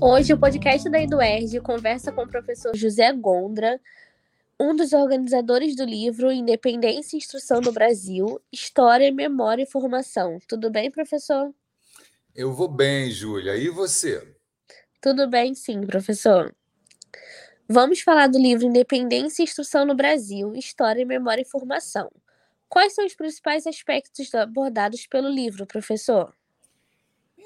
Hoje, o podcast da EduERD conversa com o professor José Gondra, um dos organizadores do livro Independência e Instrução no Brasil, História, Memória e Formação. Tudo bem, professor? Eu vou bem, Júlia. E você? Tudo bem, sim, professor. Vamos falar do livro Independência e Instrução no Brasil, História, Memória e Formação. Quais são os principais aspectos abordados pelo livro, professor?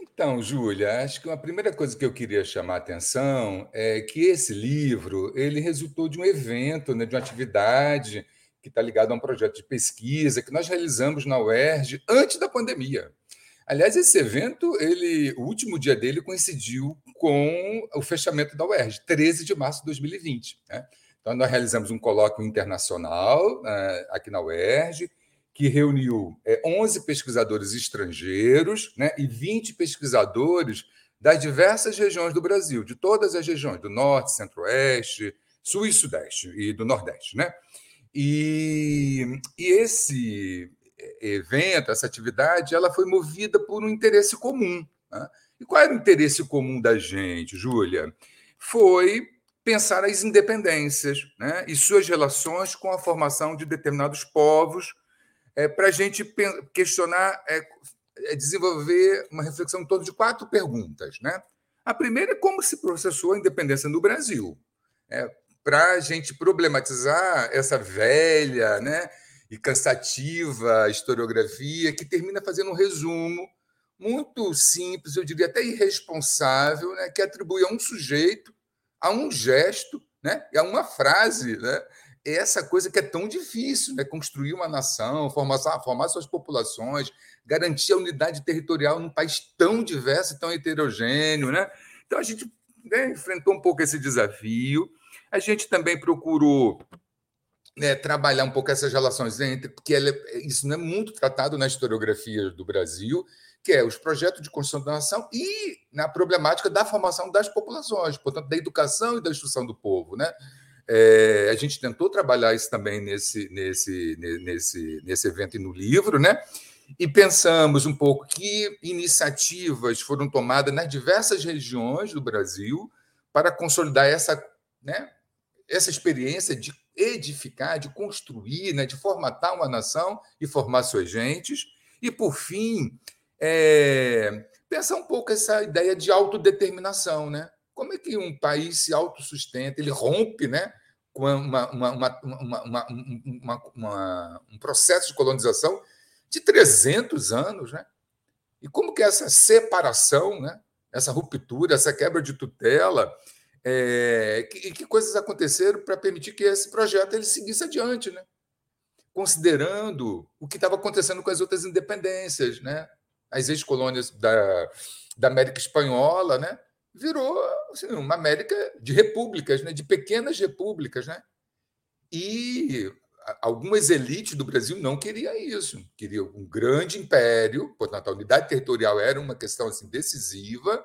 Então, Júlia, acho que uma primeira coisa que eu queria chamar a atenção é que esse livro ele resultou de um evento, né, de uma atividade que está ligado a um projeto de pesquisa que nós realizamos na UERJ antes da pandemia. Aliás, esse evento, ele, o último dia dele coincidiu com o fechamento da UERJ, 13 de março de 2020. Né? Então, nós realizamos um colóquio internacional né, aqui na UERJ, que reuniu é, 11 pesquisadores estrangeiros né, e 20 pesquisadores das diversas regiões do Brasil, de todas as regiões, do Norte, Centro-Oeste, Sul e Sudeste e do Nordeste. Né? E, e esse evento, essa atividade, ela foi movida por um interesse comum. Né? E qual era o interesse comum da gente, Júlia? Foi pensar as independências né? e suas relações com a formação de determinados povos é, para a gente questionar, é, é, desenvolver uma reflexão em torno de quatro perguntas. Né? A primeira é como se processou a independência no Brasil, é, para a gente problematizar essa velha né, e cansativa historiografia que termina fazendo um resumo muito simples, eu diria até irresponsável, né, que atribui a um sujeito, a um gesto, né, a uma frase, né, essa coisa que é tão difícil, né? construir uma nação, formar, formar suas populações, garantir a unidade territorial num país tão diverso, tão heterogêneo. Né? Então, a gente né, enfrentou um pouco esse desafio. A gente também procurou né, trabalhar um pouco essas relações entre, porque ela, isso não é muito tratado na historiografia do Brasil, que é os projetos de construção da nação e na problemática da formação das populações, portanto, da educação e da instrução do povo. Né? É, a gente tentou trabalhar isso também nesse, nesse, nesse, nesse evento e no livro, né? E pensamos um pouco que iniciativas foram tomadas nas diversas regiões do Brasil para consolidar essa, né, essa experiência de edificar, de construir, né, de formatar uma nação e formar suas gentes. E, por fim, é, pensar um pouco essa ideia de autodeterminação, né? Como é que um país se autossustenta, ele rompe né, com uma, uma, uma, um processo de colonização de 300 anos? Né? E como que essa separação, né, essa ruptura, essa quebra de tutela, é, que, que coisas aconteceram para permitir que esse projeto ele seguisse adiante, né? considerando o que estava acontecendo com as outras independências, né? as ex-colônias da, da América Espanhola, né? Virou assim, uma América de repúblicas, né? de pequenas repúblicas. Né? E algumas elites do Brasil não queriam isso, queriam um grande império, portanto, a unidade territorial era uma questão assim, decisiva,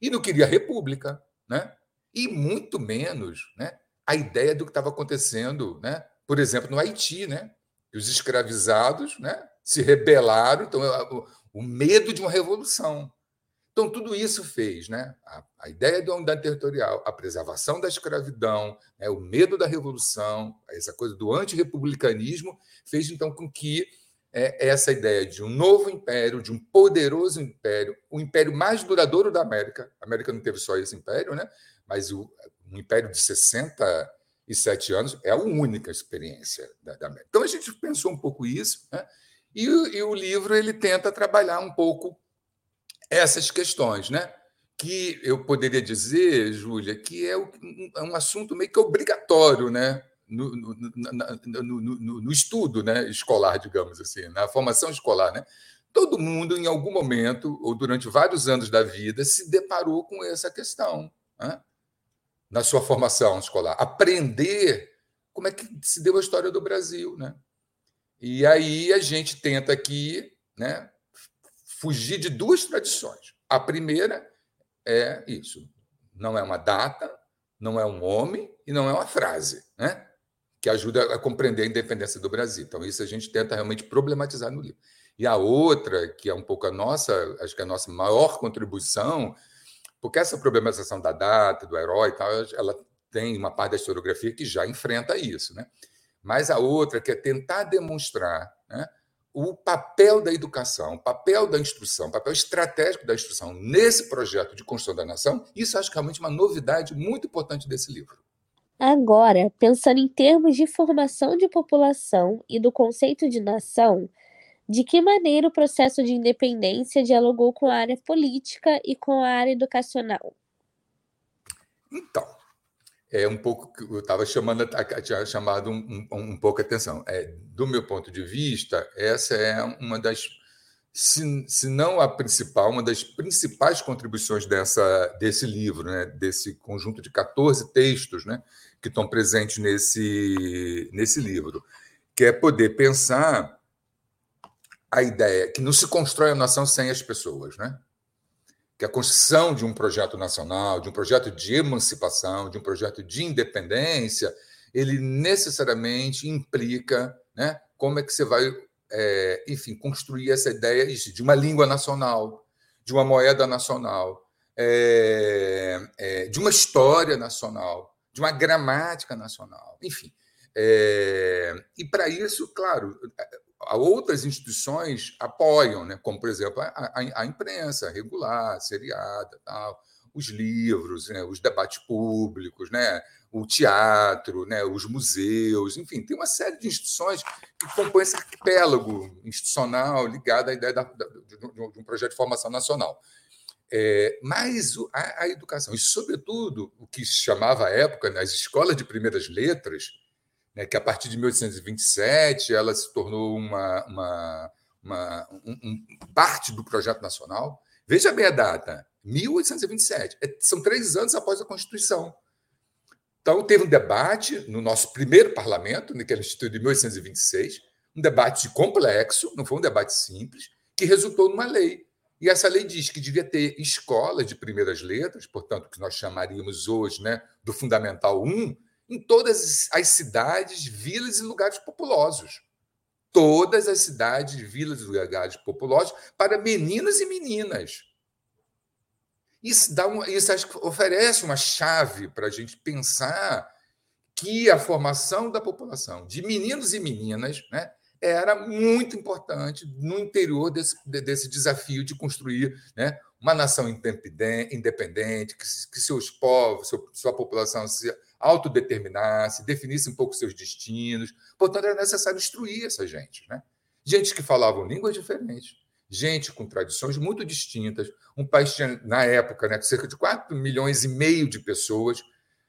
e não queria república. Né? E muito menos né, a ideia do que estava acontecendo, né? por exemplo, no Haiti. Né? Os escravizados né, se rebelaram, então o medo de uma revolução. Então, tudo isso fez né? a, a ideia da unidade territorial, a preservação da escravidão, né? o medo da revolução, essa coisa do antirrepublicanismo, fez então com que é, essa ideia de um novo império, de um poderoso império, o império mais duradouro da América. A América não teve só esse império, né? mas o, um império de 67 anos é a única experiência da, da América. Então, a gente pensou um pouco isso, né? e, e o livro ele tenta trabalhar um pouco essas questões, né? Que eu poderia dizer, Júlia, que é um assunto meio que obrigatório, né? No, no, no, no, estudo né, escolar, digamos assim, na formação escolar. Né? Todo mundo, em algum momento, ou durante vários anos da vida, se deparou com essa questão né? na sua formação escolar. Aprender como é que se deu a história do Brasil. Né? E aí a gente tenta aqui né, fugir de duas tradições. A primeira é isso: não é uma data, não é um homem e não é uma frase, né? que ajuda a compreender a independência do Brasil. Então, isso a gente tenta realmente problematizar no livro. E a outra, que é um pouco a nossa, acho que a nossa maior contribuição, Porque essa problematização da data, do herói e tal, ela tem uma parte da historiografia que já enfrenta isso. Né? Mas a outra, que é tentar demonstrar né, o papel da educação, o papel da instrução, o papel estratégico da instrução nesse projeto de construção da nação, isso acho que é realmente uma novidade muito importante desse livro. Agora, pensando em termos de formação de população e do conceito de nação, de que maneira o processo de independência dialogou com a área política e com a área educacional? Então, é um pouco que eu estava chamando, tinha chamado um, um, um pouco a atenção. É, do meu ponto de vista, essa é uma das, se, se não a principal, uma das principais contribuições dessa, desse livro, né, desse conjunto de 14 textos, né, que estão presentes nesse, nesse livro, que é poder pensar a ideia que não se constrói a nação sem as pessoas, né? Que a construção de um projeto nacional, de um projeto de emancipação, de um projeto de independência, ele necessariamente implica né, como é que você vai, é, enfim, construir essa ideia de uma língua nacional, de uma moeda nacional, é, é, de uma história nacional, de uma gramática nacional, enfim. É, e para isso, claro, outras instituições apoiam, né? como, por exemplo, a, a, a imprensa regular, seriada, tal, os livros, né? os debates públicos, né? o teatro, né? os museus, enfim, tem uma série de instituições que compõem esse arquipélago institucional ligado à ideia da, da, de, um projeto de formação nacional. É, mas a, a, educação, e, sobretudo, o que se chamava à época nas escolas de primeiras letras, né, que a partir de 1827 ela se tornou uma, uma, uma um, um, parte do projeto nacional. Veja bem a data, 1827. É, são três anos após a Constituição. Então, teve um debate no nosso primeiro parlamento, naquele Instituto de 1826, um debate complexo, não foi um debate simples, que resultou numa lei e essa lei diz que devia ter escolas de primeiras letras, portanto, que nós chamaríamos hoje né, do Fundamental 1, em todas as cidades, vilas e lugares populosos. Todas as cidades, vilas e lugares populosos para meninos e meninas. Isso, dá uma, isso oferece uma chave para a gente pensar que a formação da população de meninos e meninas né, era muito importante no interior desse, desse desafio de construir né, uma nação independente, que, que seus povos, sua população se autodeterminasse, definisse um pouco seus destinos. Portanto, era necessário instruir essa gente. Né? Gente que falavam línguas diferentes, gente com tradições muito distintas. Um país tinha, na época, né, cerca de 4 milhões e meio de pessoas,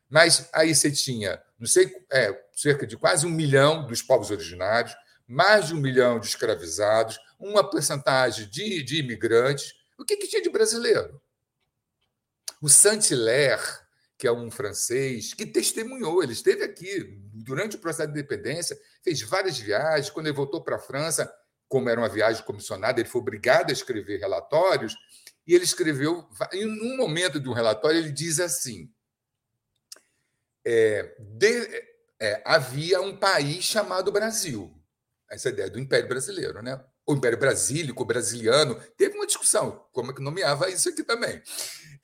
mas aí você tinha, não sei, é, cerca de quase um milhão dos povos originários, mais de um milhão de escravizados, uma porcentagem de, de imigrantes. O que, que tinha de brasileiro? O Saint-Hilaire, que é um francês, que testemunhou, ele esteve aqui durante o processo de independência, fez várias viagens. Quando ele voltou para a França, como era uma viagem comissionada, ele foi obrigado a escrever relatórios, e ele escreveu, em um momento de um relatório, ele diz assim: é, de, é, havia um país chamado Brasil essa ideia do Império Brasileiro, né? O Império Brasílico, brasiliano, teve uma discussão, como é que nomeava isso aqui também.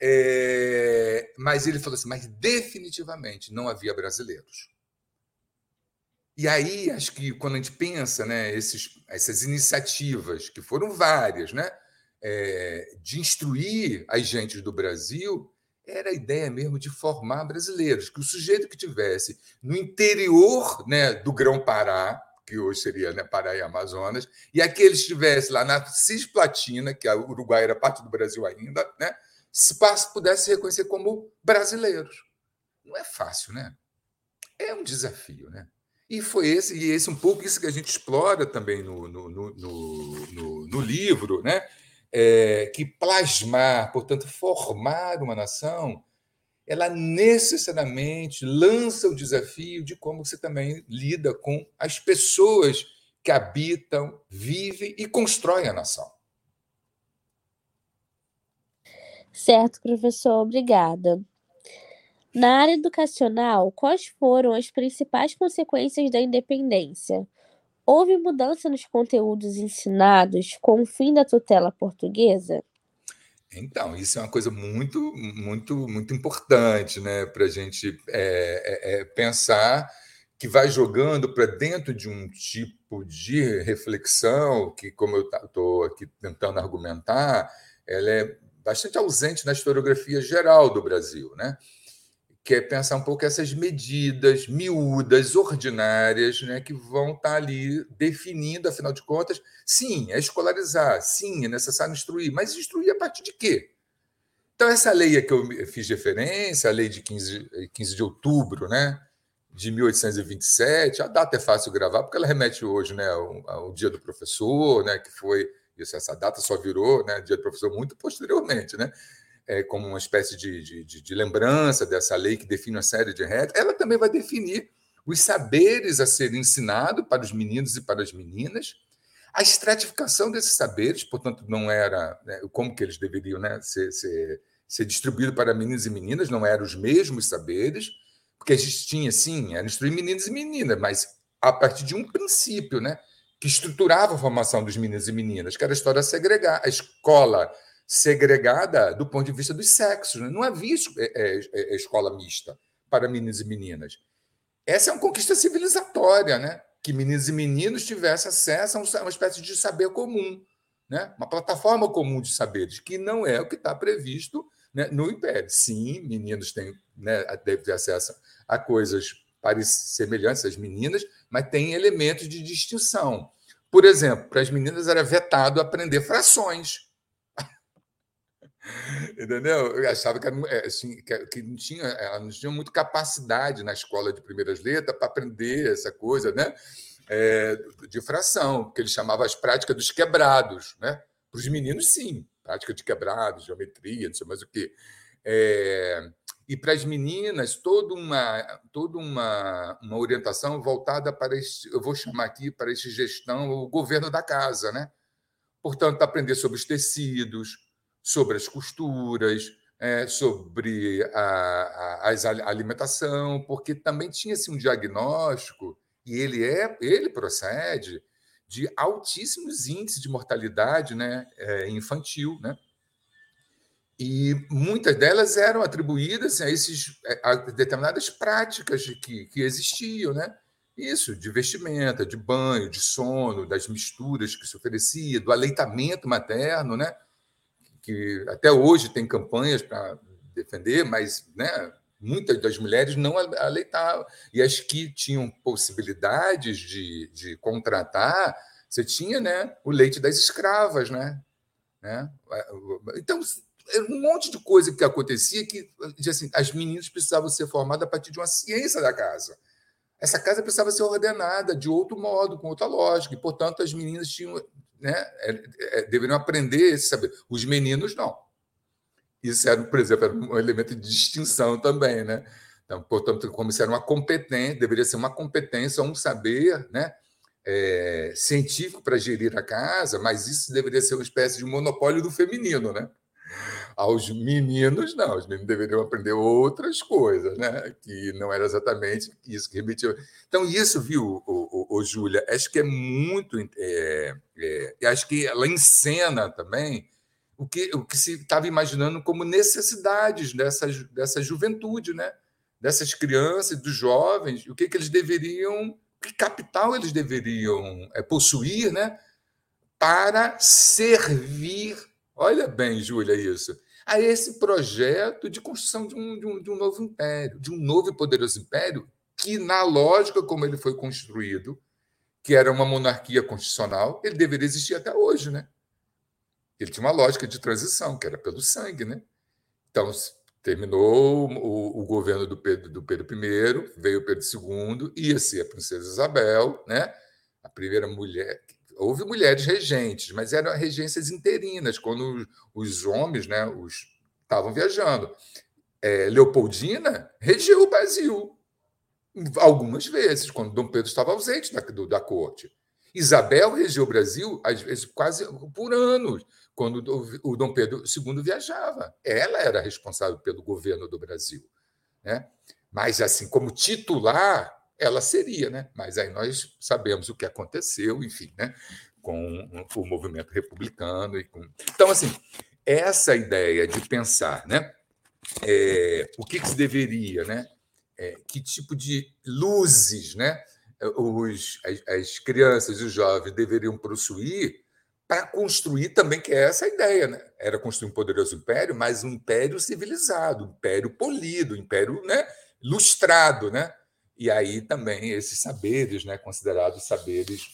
É, mas ele falou assim, mas definitivamente não havia brasileiros. E aí, acho que quando a gente pensa né, esses, essas iniciativas, que foram várias, né, é, de instruir as gentes do Brasil, era a ideia mesmo de formar brasileiros, que o sujeito que tivesse no interior né, do Grão-Pará, que hoje seria né, Pará e Amazonas, e aqueles estivessem lá na Cisplatina, que o Uruguai era parte do Brasil ainda, né, se pudesse se reconhecer como brasileiros. Não é fácil, né? É um desafio, né? E foi esse, e esse um pouco isso que a gente explora também no, no, no, no, no livro, né? É, que plasmar, portanto, formar uma nação ela necessariamente lança o desafio de como você também lida com as pessoas que habitam, vivem e constroem a nação. Certo, professor, obrigada. Na área educacional, quais foram as principais consequências da independência? Houve mudança nos conteúdos ensinados com o fim da tutela portuguesa? Então, isso é uma coisa muito, muito, muito importante né, para a gente é, é, é, pensar que vai jogando para dentro de um tipo de reflexão que, como eu estou aqui tentando argumentar, ela é bastante ausente na historiografia geral do Brasil, né? Que é pensar um pouco essas medidas miúdas, ordinárias, né, que vão estar ali definindo, afinal de contas, sim, é escolarizar, sim, é necessário instruir, mas instruir a partir de quê? Então, essa lei que eu fiz referência, a lei de 15, 15 de outubro né, de 1827, a data é fácil gravar, porque ela remete hoje né, ao, ao dia do professor, né, que foi. Isso, essa data só virou né, dia do professor muito posteriormente, né? É, como uma espécie de, de, de, lembrança dessa lei que define uma série de regras, ela também vai definir os saberes a serem ensinados para os meninos e para as meninas, a estratificação desses saberes, portanto, não era né, como que eles deveriam né, ser, ser, ser distribuídos para meninos e meninas, não eram os mesmos saberes, porque a gente tinha, sim, era instruir meninos e meninas, mas a partir de um princípio, né, que estruturava a formação dos meninos e meninas, que era a história segregar, a escola segregada do ponto de vista dos sexos. Né? Não havia é, é, é, escola mista para meninos e meninas. Essa é uma conquista civilizatória, né? que meninos e meninos tivessem acesso a uma espécie de saber comum, né? uma plataforma comum de saberes, que não é o que está previsto né, no Império. Sim, meninos têm, né, devem ter acesso a coisas semelhantes às meninas, mas tem elementos de distinção. Por exemplo, para as meninas era vetado aprender frações. Entendeu? Eu achava que, é, assim, que, não tinha, ela não tinha muita capacidade na escola de primeiras letras para aprender essa coisa, né? É, de fração, que ele chamava as práticas dos quebrados, né? Para os meninos, sim, prática de quebrados, geometria, não sei mais o quê. É, e para as meninas, toda uma, toda uma, uma orientação voltada para este, eu vou chamar aqui para esse gestão, o governo da casa, né? Portanto, aprender sobre os tecidos, sobre as costuras, é, sobre a, a, a, alimentação, porque também tinha-se um diagnóstico, e ele, é, ele procede de altíssimos índices de mortalidade né, é, infantil. Né? E muitas delas eram atribuídas a, esses, a determinadas práticas que, que existiam. Né? Isso, de vestimenta, de banho, de sono, das misturas que se oferecia, do aleitamento materno, né? Que até hoje tem campanhas para defender, mas né, muitas das mulheres não aleitavam. E as que tinham possibilidades de, de contratar, você tinha né, o leite das escravas. Né? né? Então, um monte de coisa que acontecia que assim, as meninas precisavam ser formadas a partir de uma ciência da casa. Essa casa precisava ser ordenada de outro modo, com outra lógica, e, portanto, as meninas tinham né, é, é, deveriam aprender esse saber. Os meninos não. Isso era, por exemplo, era um elemento de distinção também, né? Então, portanto, como se era uma competência, deveria ser uma competência, um saber, né? É, científico para gerir a casa, mas isso deveria ser uma espécie de monopólio do feminino, né? Aos meninos, não, os meninos deveriam aprender outras coisas, né? Que não era exatamente isso que remetia. Então, isso, viu, Júlia, acho que é muito. É, é, acho que ela encena também o que, o que se estava imaginando como necessidades dessa, dessa juventude, né? Dessas crianças, dos jovens, o que, que eles deveriam, que capital eles deveriam é, possuir, né? Para servir. Olha bem, Júlia, isso a esse projeto de construção de um, de um, de um novo império, de um novo e poderoso império, que, na lógica como ele foi construído, que era uma monarquia constitucional, ele deveria existir até hoje, né? Ele tinha uma lógica de transição, que era pelo sangue, né? Então, terminou o, o governo do Pedro, do Pedro I, veio o Pedro II, ia ser a princesa Isabel, né? A primeira mulher houve mulheres regentes, mas eram regências interinas, quando os homens né, os, estavam viajando. É, Leopoldina regeu o Brasil algumas vezes, quando Dom Pedro estava ausente da, do, da corte. Isabel regeu o Brasil, às vezes, quase por anos, quando o, o Dom Pedro II viajava. Ela era responsável pelo governo do Brasil. Né? Mas, assim, como titular, ela seria, né? Mas aí nós sabemos o que aconteceu, enfim, né? Com o movimento republicano e com... Então, assim, essa ideia de pensar, né? É, o que, que, se deveria, né? É, que tipo de luzes, né? Os, as, as crianças e os jovens deveriam possuir para construir também, que é essa a ideia, né? Era construir um poderoso império, mas um império civilizado, um império polido, um império né, lustrado, né? E aí também esses saberes, né, considerados saberes.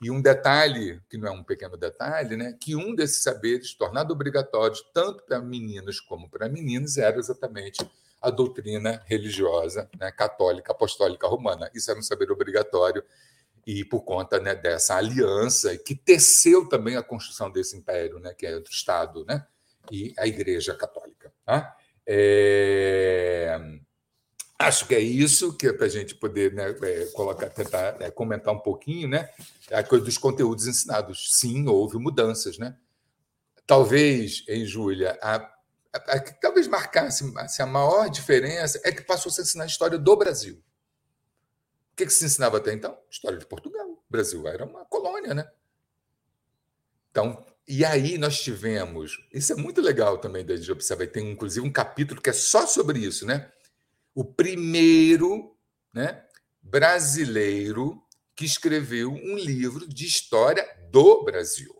E um detalhe, que não é um pequeno detalhe, né, que um desses saberes, tornado obrigatório tanto para meninos como para meninas, era exatamente a doutrina religiosa né, católica apostólica romana. Isso era um saber obrigatório e por conta né, dessa aliança que teceu também a construção desse império, né, que é o Estado né, e a Igreja Católica. Tá? É... Acho que é isso que é para a gente poder né, é, colocar, tentar é, comentar um pouquinho, né? A coisa dos conteúdos ensinados. Sim, houve mudanças, né? Talvez, em Júlia, a, a, a, talvez marcasse assim, a maior diferença é que passou a se ensinar a história do Brasil. O que, que se ensinava até então? História de Portugal. O Brasil era uma colônia, né? Então, e aí nós tivemos. Isso é muito legal também de observar. Tem, inclusive, um capítulo que é só sobre isso, né? o primeiro né, brasileiro que escreveu um livro de história do Brasil.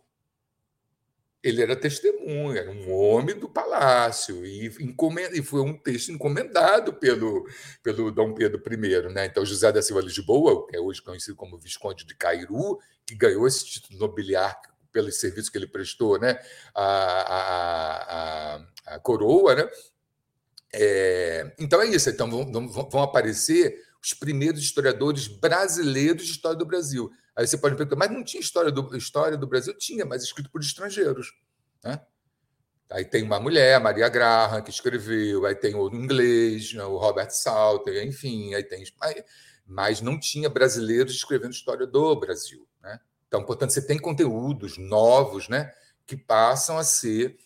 Ele era testemunha, era um homem do palácio, e, e foi um texto encomendado pelo, pelo Dom Pedro I. Né? Então, José da Silva Lisboa, que é hoje conhecido como Visconde de Cairu, que ganhou esse título nobiliar pelos serviços que ele prestou né? à, à, à, à coroa, né? É, então é isso. Então vão, vão, aparecer os primeiros historiadores brasileiros de história do Brasil. Aí você pode perguntar, mas não tinha história do, história do Brasil? Tinha, mas escrito por estrangeiros. Né? Aí tem uma mulher, Maria Graham, que escreveu, aí tem o inglês, né, o Robert Salter, enfim, aí tem. Mas não tinha brasileiros escrevendo história do Brasil. Né? Então, portanto, você tem conteúdos novos né, que passam a ser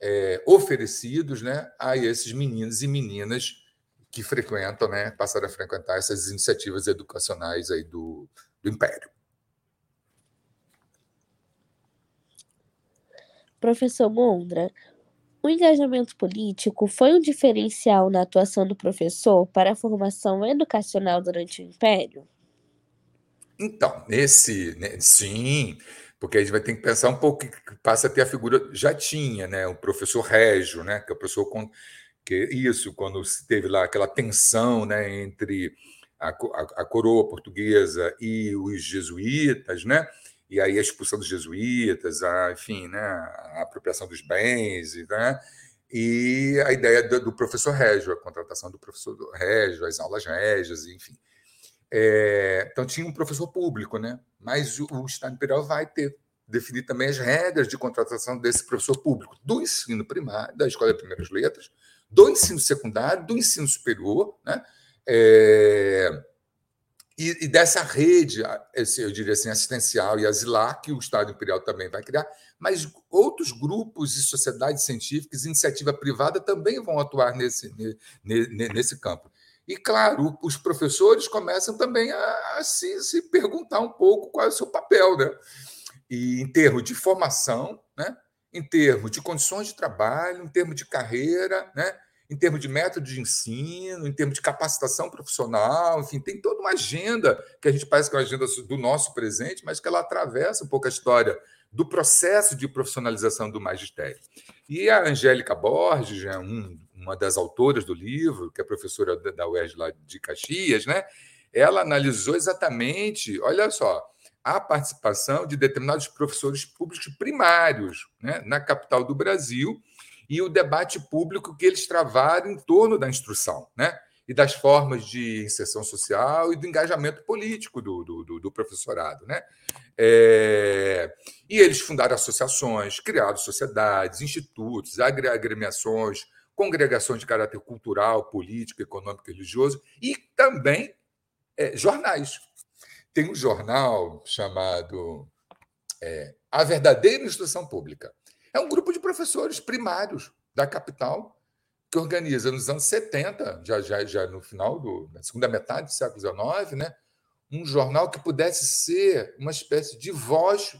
é, oferecidos né, a esses meninos e meninas que frequentam, né, passaram a frequentar essas iniciativas educacionais aí do, do Império. Professor Mondra, o engajamento político foi um diferencial na atuação do professor para a formação educacional durante o Império? Então, nesse, né, sim, porque a gente vai ter que pensar um pouco que passa a ter a figura já tinha, né, o professor Régio, né, que é o professor com, que isso quando teve lá aquela tensão, né, entre a, a, a, coroa portuguesa e os jesuítas, né, e aí a expulsão dos jesuítas, a, enfim, né, a apropriação dos bens, né, e a ideia do, do professor Régio, a contratação do professor Régio, as aulas régias, enfim. É, então tinha um professor público, né? Mas o, o Estado Imperial vai ter definir também as regras de contratação desse professor público do ensino primário, da Escola de Primeiras Letras, do ensino secundário, do ensino superior, né? É, e, e, dessa rede, eu diria assim, assistencial e asilar, que o Estado Imperial também vai criar, mas outros grupos e sociedades científicas, iniciativa privada, também vão atuar nesse, nesse campo. E, claro, os professores começam também a, a se, se, perguntar um pouco qual é o seu papel, né? E em termos de formação, né? em termos de condições de trabalho, em termos de carreira, né? Em termos de método de ensino, em termos de capacitação profissional, enfim, tem toda uma agenda que a gente parece que é uma agenda do nosso presente, mas que ela atravessa um pouco a história do processo de profissionalização do magistério. E a Angélica Borges, é um uma das autoras do livro, que é professora da UERJ lá de Caxias, né? ela analisou exatamente, olha só, a participação de determinados professores públicos primários né, na capital do Brasil e o debate público que eles travaram em torno da instrução, né? E das formas de inserção social e do engajamento político do, do, do professorado. Né? É... E eles fundaram associações, criaram sociedades, institutos, agremiações, congregações de caráter cultural, político, econômico e religioso, e também é, jornais. Tem um jornal chamado é, A Verdadeira Instrução Pública. É um grupo de professores primários da capital que organiza nos anos 70, já, já, já no final do, na segunda metade do século XIX, né, um jornal que pudesse ser uma espécie de voz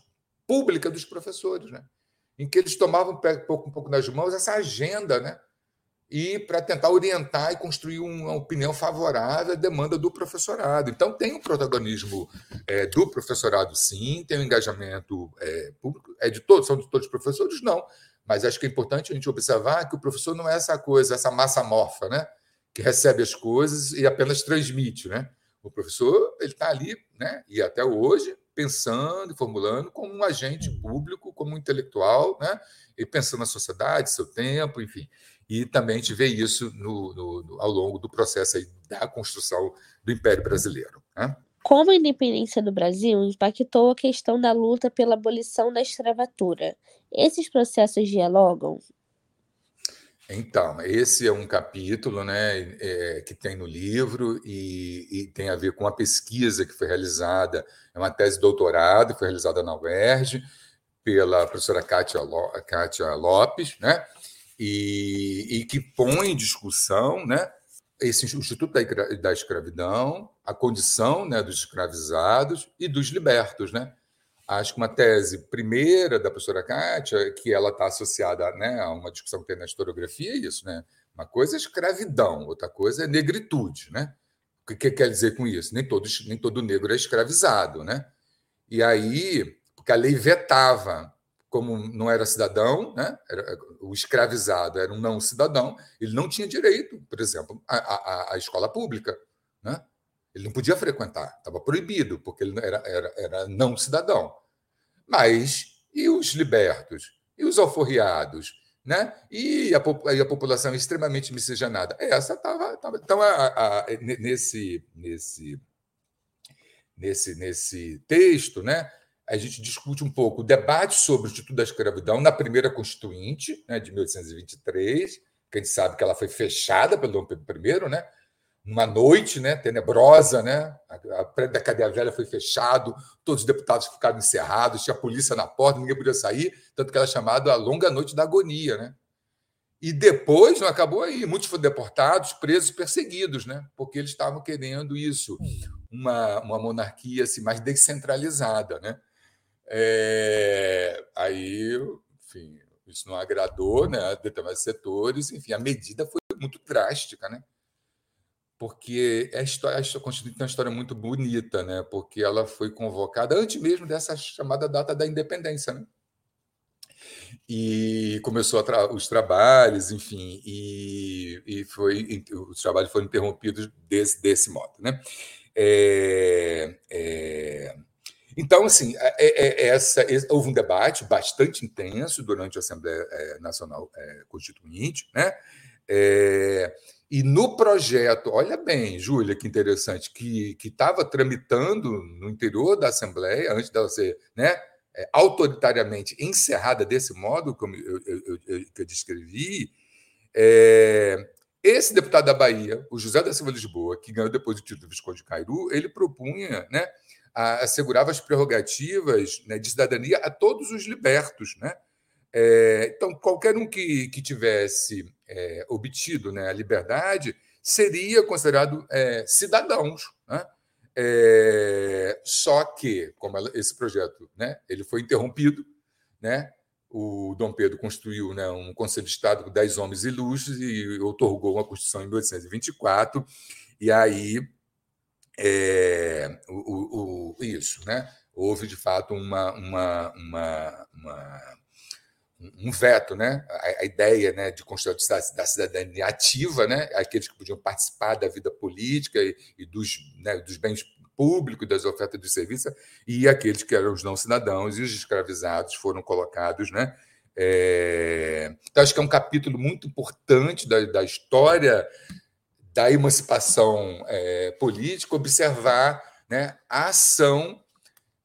pública dos professores. Né? em que eles tomavam um pouco, um pouco nas mãos essa agenda, né? E para tentar orientar e construir uma opinião favorável à demanda do professorado. Então, tem um protagonismo é, do professorado, sim, tem um engajamento é, público. É de todos, são de todos os professores? Não. Mas acho que é importante a gente observar que o professor não é essa coisa, essa massa morfa, né? que recebe as coisas e apenas transmite. Né? O professor ele está ali, né? e até hoje, pensando e formulando como um agente público, como um intelectual, né? e pensando na sociedade, seu tempo, enfim. E também a gente vê isso no, no, ao longo do processo da construção do Império Brasileiro. Né? Como a independência do Brasil impactou a questão da luta pela abolição da escravatura? Esses processos dialogam? Então, esse é um capítulo né, é, que tem no livro e, e, tem a ver com a pesquisa que foi realizada, é uma tese de doutorado, foi realizada na UERJ, pela professora Kátia, Kátia Lopes, né? E, e que põe em discussão né, esse Instituto da Escravidão, a condição né, dos escravizados e dos libertos. Né? Acho que uma tese primeira da professora Kátia, que ela está associada né, a uma discussão que tem na historiografia, é isso. Né? Uma coisa é escravidão, outra coisa é negritude. Né? O que, quer dizer com isso? Nem, todos, nem todo negro é escravizado. Né? E aí, porque a lei vetava como não era cidadão, né? Era, o escravizado era um não cidadão, ele não tinha direito, por exemplo, à, escola pública. Né? Ele não podia frequentar, estava proibido, porque ele era, era, era não cidadão. Mas e os libertos? E os alforriados? Né? E, a, e a população extremamente miscigenada? Essa estava. Então, a, a, nesse, nesse, nesse, nesse texto, né? A gente discute um pouco o debate sobre o Instituto da Escravidão na primeira Constituinte, né, de 1823, que a gente sabe que ela foi fechada pelo Dom Pedro I, né, numa noite né, tenebrosa, né, a prédio da Cadeia Velha foi fechado, todos os deputados ficaram encerrados, tinha a polícia na porta, ninguém podia sair, tanto que era chamada a Longa Noite da Agonia. Né? E depois não acabou aí, muitos foram deportados, presos, perseguidos, né, porque eles estavam querendo isso, uma, uma monarquia assim, mais descentralizada. Né? É, aí, enfim, isso não agradou né, determinados setores, enfim, a medida foi muito drástica, né? Porque a história, a uma história muito bonita, né? Porque ela foi convocada antes mesmo dessa chamada data da independência, né? E começou tra os trabalhos, enfim, e, e foi os trabalhos foram interrompidos desse, desse modo, né? É, é, então, assim, é, é, é essa, houve um debate bastante intenso durante a Assembleia é, Nacional Constituinte, né? e no projeto, olha bem, Júlia, que interessante, que estava tramitando no interior da Assembleia, antes dela ser né, autoritariamente encerrada desse modo, como eu, eu, eu, eu descrevi, é, esse deputado da Bahia, o José da Silva Lisboa, que ganhou depois o título de Visconde de Cairu, ele propunha né, assegurava as prerrogativas né, de cidadania a todos os libertos. Né? É, então, qualquer um que, que tivesse é, obtido né, a liberdade seria considerado é, cidadãos. Né? É, só que, como ela, esse projeto né, ele foi interrompido, né, o Dom Pedro construiu né, um Conselho de Estado com dez homens ilustres e otorgou uma Constituição em 1824, e aí é, o, o, isso, né? Houve de fato uma, uma, uma, uma um veto, né? A, a, ideia, né, de construção da cidadania ativa, né? Aqueles que podiam participar da vida política e, e dos, né, dos bens públicos, das ofertas de serviço, e aqueles que eram os não cidadãos e os escravizados foram colocados, né? É... Então, acho que é um capítulo muito importante da, da história da emancipação é, política, observar né, a ação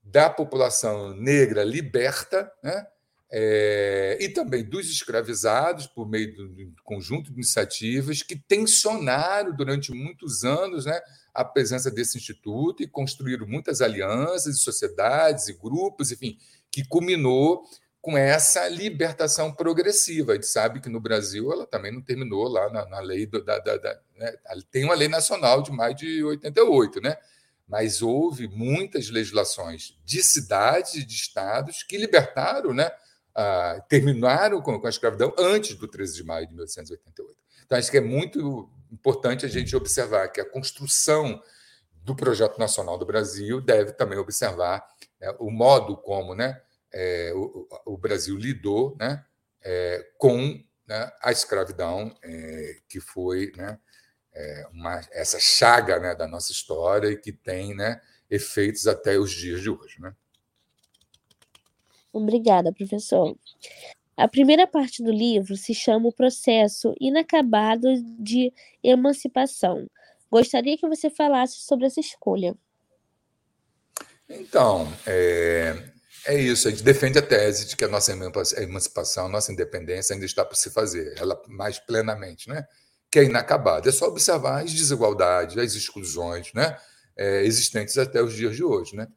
da população negra liberta né, é, e também dos escravizados, por meio de um conjunto de iniciativas que tensionaram durante muitos anos né, a presença desse instituto e construíram muitas alianças, sociedades e grupos, enfim, que culminou com essa libertação progressiva. A gente sabe que no Brasil ela também não terminou lá na, na lei do, da, da, da né? tem uma lei nacional de mais de 88, né? Mas houve muitas legislações de cidades e de estados que libertaram, né? ah, terminaram com, a escravidão antes do 13 de maio de 1888. Então, acho que é muito importante a gente observar que a construção do projeto nacional do Brasil deve também observar né, o modo como né, é, o, o, Brasil lidou né, é, com né, a escravidão, é, que foi né, é, uma, essa chaga né, da nossa história e que tem né, efeitos até os dias de hoje. Né? Obrigada, professor. A primeira parte do livro se chama O Processo Inacabado de Emancipação. Gostaria que você falasse sobre essa escolha. Então, é, é isso. A gente defende a tese de que a nossa emancipação, a nossa independência ainda está por se fazer, ela mais plenamente, né? que é inacabada. É só observar as desigualdades, as exclusões né? É, existentes até os dias de hoje. Né?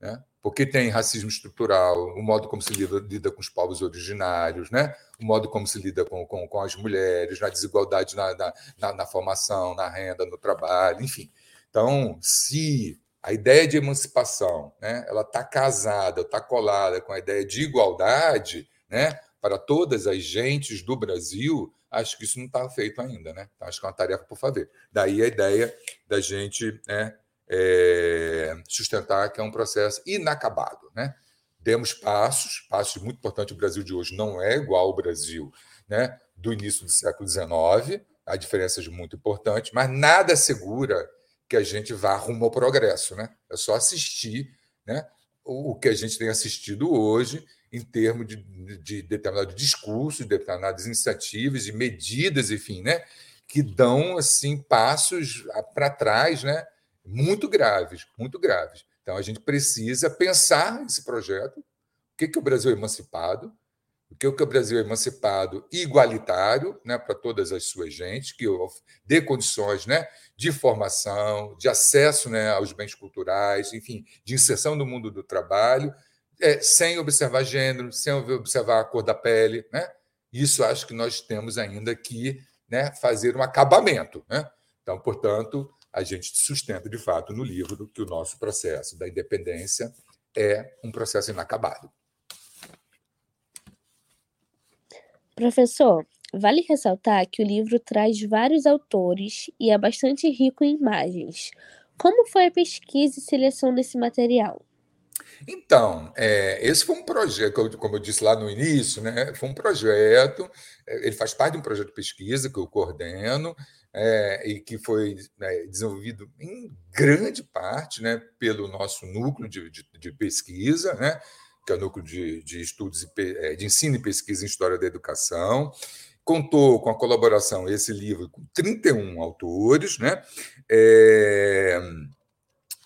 né? porque tem racismo estrutural, o modo como se lida, lida, com os povos originários, né? o modo como se lida com, com, com as mulheres, na desigualdade na, na, na, formação, na renda, no trabalho, enfim. Então, se a ideia de emancipação né, ela está casada, está colada com a ideia de igualdade né, para todas as gentes do Brasil, acho que isso não está feito ainda. Né? Então, acho que é uma tarefa por fazer. Daí a ideia da gente né, é, sustentar que é um processo inacabado. Né? Demos passos, passos muito importantes. O Brasil de hoje não é igual ao Brasil né, do início do século XIX, há diferenças muito importantes, mas nada segura que a gente vá rumo ao progresso. Né? É só assistir né, o, que a gente tem assistido hoje em termos de, de determinados discursos, de determinadas iniciativas, de medidas, enfim, né, que dão assim passos para trás, né, muito graves, muito graves. Então, a gente precisa pensar esse projeto. O que, que é o Brasil emancipado? O que, é o Brasil emancipado igualitário né, para todas as suas gentes, que dê condições né, de formação, de acesso né, aos bens culturais, enfim, de inserção no mundo do trabalho, é, sem observar gênero, sem observar a cor da pele. Né? Isso acho que nós temos ainda que né, fazer um acabamento. Né? Então, portanto, a gente sustenta de fato no livro que o nosso processo da independência é um processo inacabado. Professor, vale ressaltar que o livro traz vários autores e é bastante rico em imagens. Como foi a pesquisa e seleção desse material? Então, é, esse foi um projeto, como eu disse lá no início, né, foi um projeto, é, ele faz parte de um projeto de pesquisa que eu coordeno, é, e que foi né, desenvolvido em grande parte né, pelo nosso núcleo de, de, de pesquisa, né, que é o núcleo de, de estudos é, de ensino e pesquisa em história da educação. Contou com a colaboração, esse livro, com 31 autores, né? É,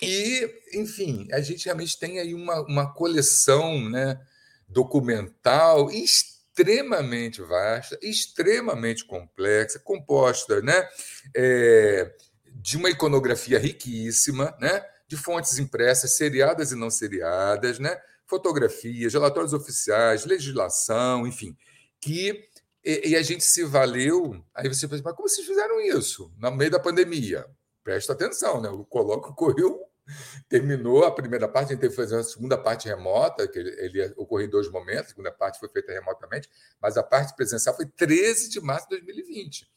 e, enfim, a gente realmente tem aí uma, uma coleção né, documental extremamente extremamente vasta, extremamente complexa, composta né, é, de uma iconografia riquíssima, né, de fontes impressas, seriadas e não seriadas, né, fotografias, relatórios oficiais, legislação, enfim, que e, e a gente se valeu. Aí você pensa, mas como vocês fizeram isso no meio da pandemia? Presta atenção, né? O colóquio ocorreu Terminou a primeira parte, a gente teve que fazer uma segunda parte remota, que ele, ocorreu em dois momentos, a segunda parte foi feita remotamente, mas a parte presencial foi 13 de março de 2020.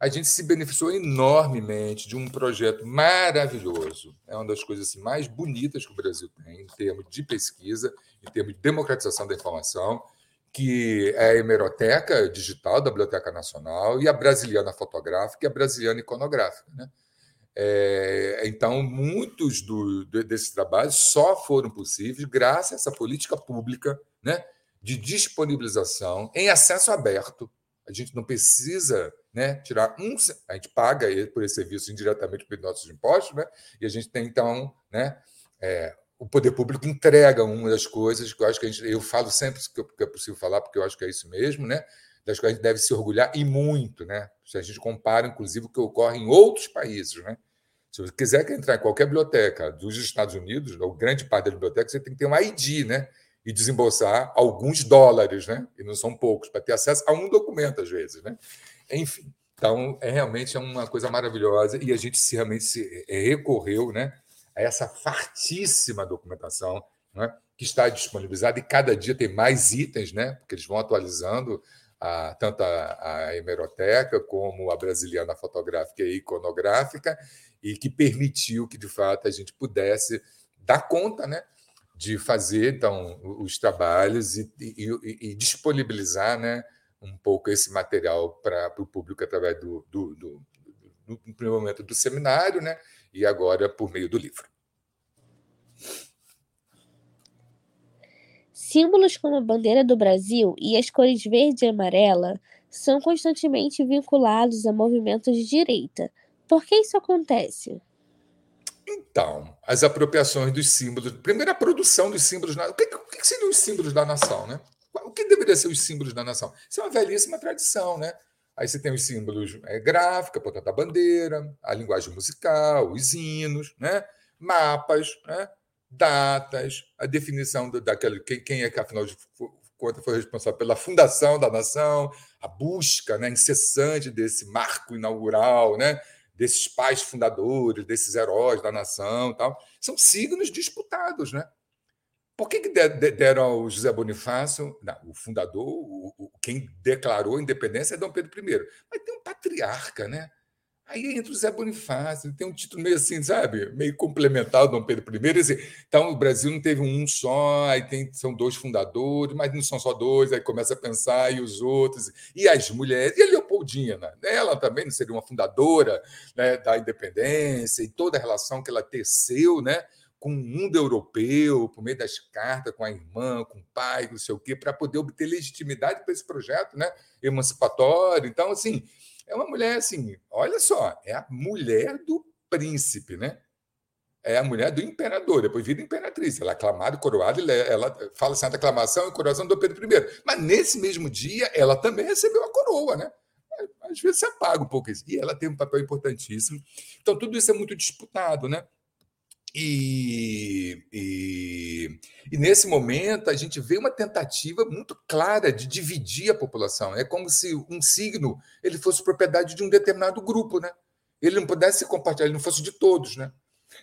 A gente se beneficiou enormemente de um projeto maravilhoso. É uma das coisas assim, mais bonitas que o Brasil tem, em termos de pesquisa, em termos de democratização da informação, que é a Hemeroteca Digital da Biblioteca Nacional e a Brasiliana Fotográfica e a Brasiliana Iconográfica. Né? É, então, muitos do, desses trabalhos só foram possíveis graças a essa política pública né, de disponibilização em acesso aberto. A gente não precisa né, tirar um. A gente paga por esse serviço indiretamente pelos nossos impostos, né, e a gente tem, então, né, é, o poder público entrega uma das coisas que eu acho que a gente. Eu falo sempre que é possível falar, porque eu acho que é isso mesmo, né? das quais a gente deve se orgulhar e muito, né? Se a gente compara, inclusive, o que ocorre em outros países, né? Se você quiser entrar em qualquer biblioteca dos Estados Unidos, ou grande parte da biblioteca, você tem que ter um ID, né? E desembolsar alguns dólares, né? E não são poucos, para ter acesso a um documento, às vezes, né? Enfim, então, é realmente uma coisa maravilhosa e a gente se, realmente se, é, recorreu né, a essa fartíssima documentação né, que está disponibilizado e cada dia tem mais itens, né? Porque eles vão atualizando a, tanto a, a hemeroteca como a brasiliana fotográfica e iconográfica, e que permitiu que, de fato, a gente pudesse dar conta né, de fazer então os trabalhos e, e, e disponibilizar né, um pouco esse material para o público através do, do, do, do, no primeiro momento do seminário né, e agora por meio do livro. Símbolos como a bandeira do Brasil e as cores verde e amarela são constantemente vinculados a movimentos de direita. Por que isso acontece? Então, as apropriações dos símbolos. Primeiro, a produção dos símbolos. O que, o que seriam os símbolos da nação? Né? O que deveria ser os símbolos da nação? Isso é uma velhíssima tradição. Né? Aí você tem os símbolos é, portanto, a bandeira, a linguagem musical, os hinos, né? mapas, né? datas, a definição do, daquele quem, quem é que, afinal de contas, foi responsável pela fundação da nação, a busca né, incessante desse marco inaugural, né, desses pais fundadores, desses heróis da nação, tal, são signos disputados, né? Por que, que deram ao José Bonifácio, não, o fundador, o, o, quem declarou a independência é Dom Pedro I, mas tem um patriarca, né? Aí entra o Zé Bonifácio, tem um título meio assim, sabe? Meio complementar ao Dom Pedro I. Assim, então, o Brasil não teve um só, aí tem, são dois fundadores, mas não são só dois, aí começa a pensar, e os outros, e as mulheres, e a Leopoldina, né? ela também não seria uma fundadora né, da independência, e toda a relação que ela teceu né, com o mundo europeu, por meio das cartas, com a irmã, com o pai, não sei o quê, para poder obter legitimidade para esse projeto né, emancipatório. Então, assim é uma mulher assim, olha só, é a mulher do príncipe, né? É a mulher do imperador, depois vira imperatriz. Ela é aclamada, coroada, ela fala assim, a aclamação e coroação do Pedro I. Mas nesse mesmo dia, ela também recebeu a coroa, né? Às vezes se apaga um pouco isso. E ela tem um papel importantíssimo. Então, tudo isso é muito disputado, né? E, e, e, nesse momento a gente vê uma tentativa muito clara de dividir a população. É como se um signo ele fosse propriedade de um determinado grupo, né? Ele não pudesse compartilhar, ele não fosse de todos, né?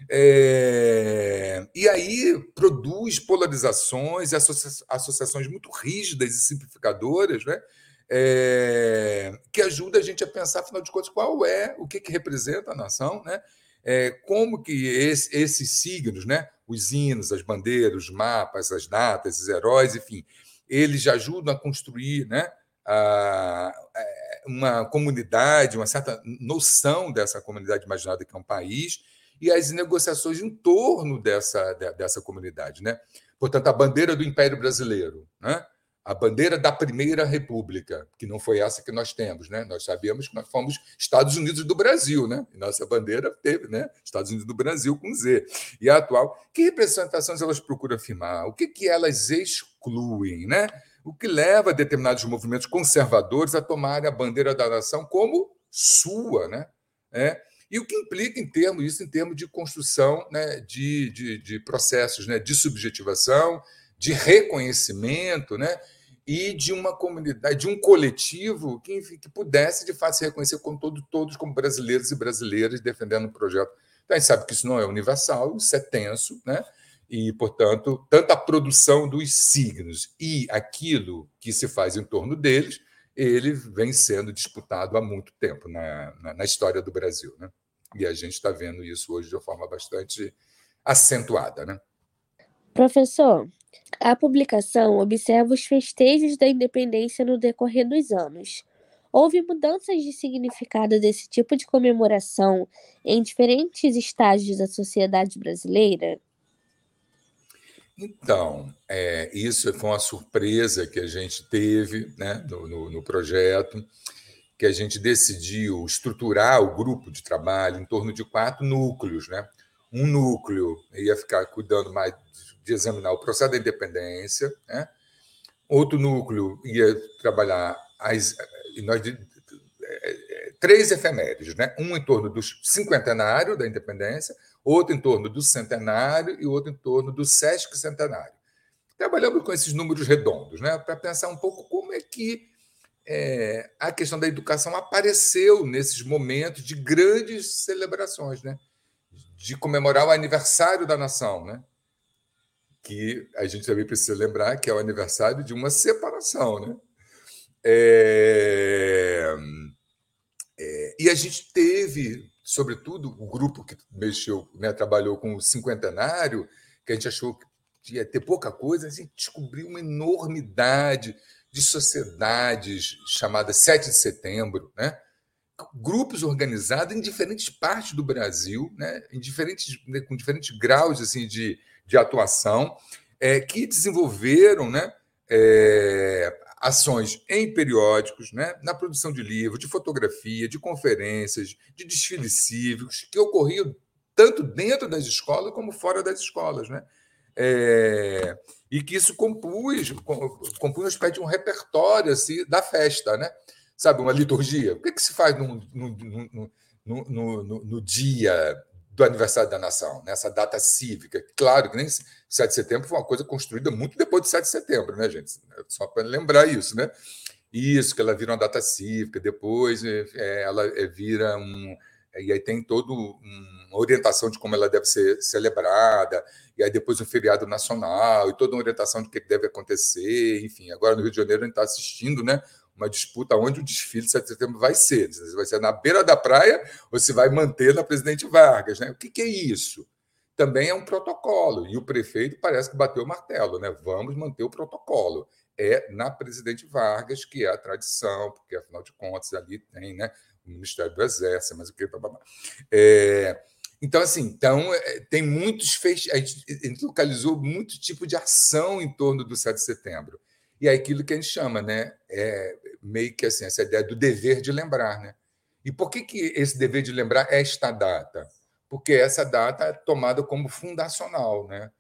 É, e aí produz polarizações associa associações muito rígidas e simplificadoras, né? É, que ajuda a gente a pensar, afinal de contas, qual é, o que, que representa a nação, né? É, como que esse, esses signos, né, os hinos, as bandeiras, os mapas, as datas, os heróis, enfim, eles ajudam a construir né, a, é, uma comunidade, uma certa noção dessa comunidade imaginada que é um país e as negociações em torno dessa, dessa comunidade. Né? Portanto, a bandeira do Império Brasileiro, né? A bandeira da Primeira República, que não foi essa que nós temos, né? Nós sabíamos que nós fomos Estados Unidos do Brasil, né? E nossa bandeira teve, né? Estados Unidos do Brasil com Z. E a atual, que representações elas procuram afirmar? O que que elas excluem, né? O que leva determinados movimentos conservadores a tomarem a bandeira da nação como sua, né? É, e o que implica em termos isso em termos de construção né, de, de, de processos né, de subjetivação, de reconhecimento, né, e de uma comunidade, de um coletivo que, enfim, que pudesse, de fato, se reconhecer como todo, todos como brasileiros e brasileiras defendendo o um projeto. Então, a gente sabe que isso não é universal, isso é tenso, né? e, portanto, tanto a produção dos signos e aquilo que se faz em torno deles, ele vem sendo disputado há muito tempo na, na, na história do Brasil. Né? E a gente está vendo isso hoje de uma forma bastante acentuada. Né? Professor, a publicação observa os festejos da independência no decorrer dos anos. Houve mudanças de significado desse tipo de comemoração em diferentes estágios da sociedade brasileira? Então, é, isso foi uma surpresa que a gente teve né, no, no, no projeto, que a gente decidiu estruturar o grupo de trabalho em torno de quatro núcleos. Né? Um núcleo ia ficar cuidando mais de examinar o processo da independência, né? outro núcleo ia trabalhar as, nós, é, é, três efemérides, né? um em torno do cinquentenário da independência, outro em torno do centenário e outro em torno do sesquicentenário. Trabalhamos com esses números redondos, né? para pensar um pouco como é que é, a questão da educação apareceu nesses momentos de grandes celebrações, né? de comemorar o aniversário da nação, né? Que a gente também precisa lembrar que é o aniversário de uma separação, né? É... É... e a gente teve, sobretudo, o grupo que mexeu, né, trabalhou com o cinquentenário, que a gente achou que ia ter pouca coisa, a gente descobriu uma enormidade de sociedades chamadas 7 de setembro, né? grupos organizados em diferentes partes do Brasil, né? em diferentes, né, com diferentes graus assim, de, de atuação, é, que desenvolveram né, é, ações em periódicos, né, na produção de livros, de fotografia, de conferências, de desfiles cívicos, que ocorriam tanto dentro das escolas como fora das escolas. Né? É, e que isso compus, compus uma espécie de um repertório assim, da festa. Né? sabe, uma liturgia. O que, é que se faz no, no, no, no, dia do aniversário da nação, nessa data cívica? Claro que nem 7 de setembro foi uma coisa construída muito depois de 7 de setembro, né, gente? Só para lembrar isso, né? Isso, que ela vira uma data cívica, depois é, ela é, vira um. E aí tem toda uma orientação de como ela deve ser celebrada, e aí depois um feriado nacional, e toda uma orientação de o que deve acontecer, enfim. Agora no Rio de Janeiro a gente está assistindo né, uma disputa onde o desfile de 7 de setembro vai ser. Se vai ser na beira da praia ou se vai manter na Presidente Vargas. Né? O que, que é isso? Também é um protocolo. E o prefeito parece que bateu o martelo. Né? Vamos manter o protocolo. É na Presidente Vargas, que é a tradição, porque, afinal de contas, ali tem né, o Ministério do Exército, mas o que. É, então, assim, então, é, tem muitos fech... a gente localizou muito tipo de ação em torno do 7 de setembro. E é aquilo que a gente chama, né? É meio que assim, essa ideia do dever de lembrar, né? E por que, que esse dever de lembrar é esta data? Porque essa data é tomada como fundacional, né?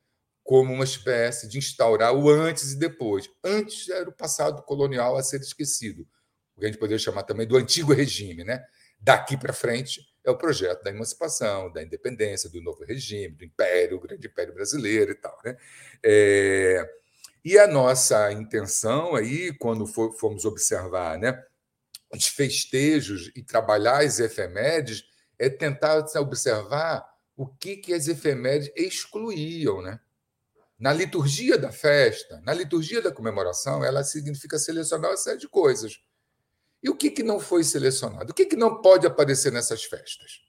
como uma espécie de instaurar o antes e depois. Antes era o passado colonial a ser esquecido, o que a gente poderia chamar também do antigo regime. Né? Daqui para frente é o projeto da emancipação, da independência, do novo regime, do império, o grande império brasileiro e tal. Né? É... E a nossa intenção aí, quando for, formos observar né, os festejos e trabalhar as efemérides, é tentar observar o que, que as efemérides excluíam. Né? Na liturgia da festa, na liturgia da comemoração, ela significa selecionar uma série de coisas. E o que, que não foi selecionado? O que, que não pode aparecer nessas festas?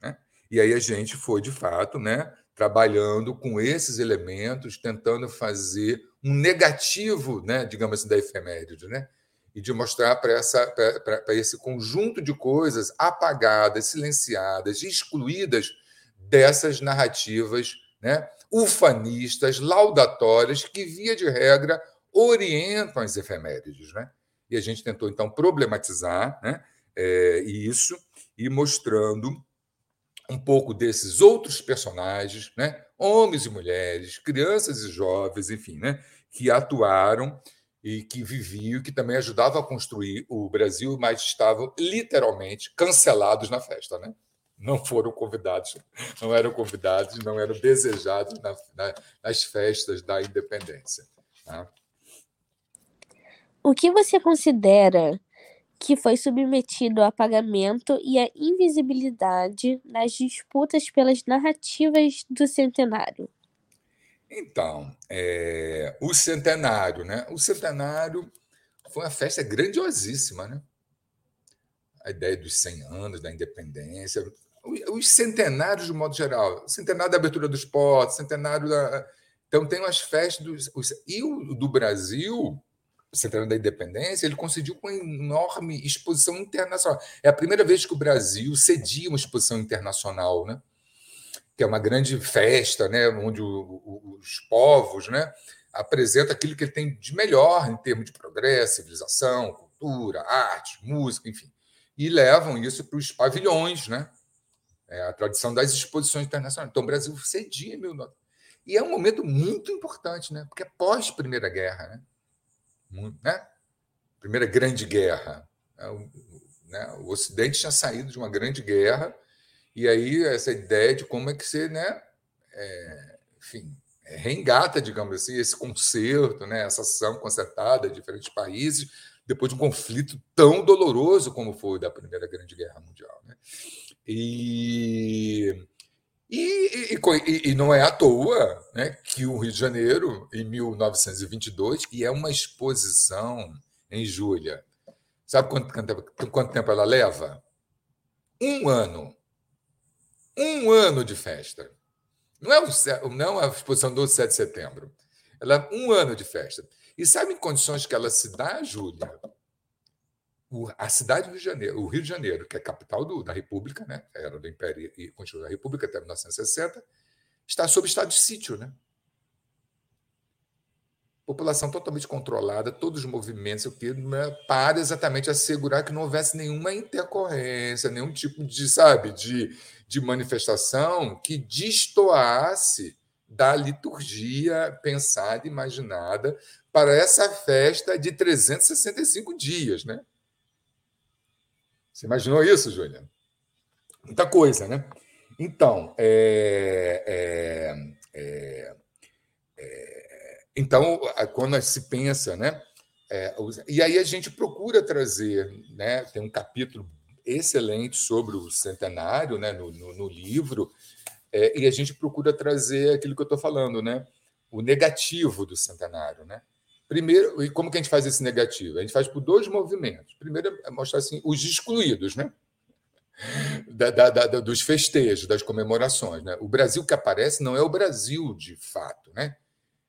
Né? E aí a gente foi, de fato, né, trabalhando com esses elementos, tentando fazer um negativo, né, digamos assim, da efeméride, né? e de mostrar para esse conjunto de coisas apagadas, silenciadas, excluídas dessas narrativas né, ufanistas, laudatórias, que, via de regra, orientam as efemérides. Né? E a gente tentou, então, problematizar né, é, isso e mostrando um pouco desses outros personagens, né? homens e mulheres, crianças e jovens, enfim, né? que atuaram e que viviam, que também ajudavam a construir o Brasil, mas estavam literalmente cancelados na festa. Né? Não foram convidados, não eram convidados, não eram desejados na, na, nas festas da independência. Tá? O que você considera que foi submetido a pagamento e à invisibilidade nas disputas pelas narrativas do centenário. Então, é, o centenário, né? O centenário foi uma festa grandiosíssima, né? A ideia dos 100 anos da independência, os centenários de modo geral, centenário da abertura dos portos, centenário da então tem umas festas dos, os, e o do Brasil Centenário da Independência, ele conseguiu uma enorme exposição internacional. É a primeira vez que o Brasil cedia uma exposição internacional, né? que é uma grande festa, né? onde o, o, os povos né? apresentam aquilo que ele tem de melhor em termos de progresso, civilização, cultura, arte, música, enfim. E levam isso para os pavilhões, né? É a tradição das exposições internacionais. Então, o Brasil cedia, meu E é um momento muito importante, né? porque é pós-Primeira Guerra. Né? Né? Primeira Grande Guerra. O, né? o Ocidente tinha saído de uma grande guerra, e aí essa ideia de como é que você, né? É, enfim, é, reengata, digamos assim, esse concerto, né? essa ação concertada de diferentes países, depois de um conflito tão doloroso como foi da Primeira Grande Guerra Mundial. Né? E, E, e, e, não é à toa né, que o Rio de Janeiro, em 1922, e é uma exposição em Júlia. Sabe quanto, quanto tempo ela leva? Um ano. Um ano de festa. Não é, o, não é a exposição do 7 de setembro. Ela um ano de festa. E sabe em condições que ela se dá, Júlia? A cidade do Rio de Janeiro, o Rio de Janeiro, que é capital do, da República, né? era do Império e continua da República até 1960, está sob estado de sítio. Né? População totalmente controlada, todos os movimentos, o que né? para exatamente assegurar que não houvesse nenhuma intercorrência, nenhum tipo de, sabe, de, de manifestação que destoasse da liturgia pensada, imaginada para essa festa de 365 dias, né? Você imaginou isso, Júlia? Muita coisa, né? Então, é, é, é, é então, quando se pensa, né? É, e aí a gente procura trazer, né? Tem um capítulo excelente sobre o centenário, né? No, no, no livro, é, e a gente procura trazer aquilo que eu estou falando, né? O negativo do centenário, né? Primeiro, e como que a gente faz esse negativo? A gente faz por dois movimentos. Primeiro é mostrar assim, os excluídos, né? Da, da, da, dos festejos, das comemorações. Né? O Brasil que aparece não é o Brasil de fato, né?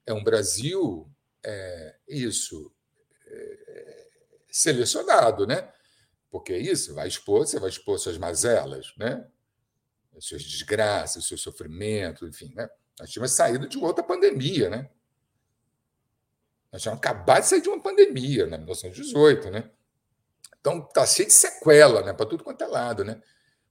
É um Brasil, é, isso, é, selecionado, né? Porque é isso, vai expor, você vai expor suas mazelas, né? As suas desgraças, seus sofrimentos, enfim, né? Nós tínhamos saído de outra pandemia, né? Nós tínhamos acabado de sair de uma pandemia, né? 1918, né? Então está cheio de sequela, né? Para tudo quanto é lado, né?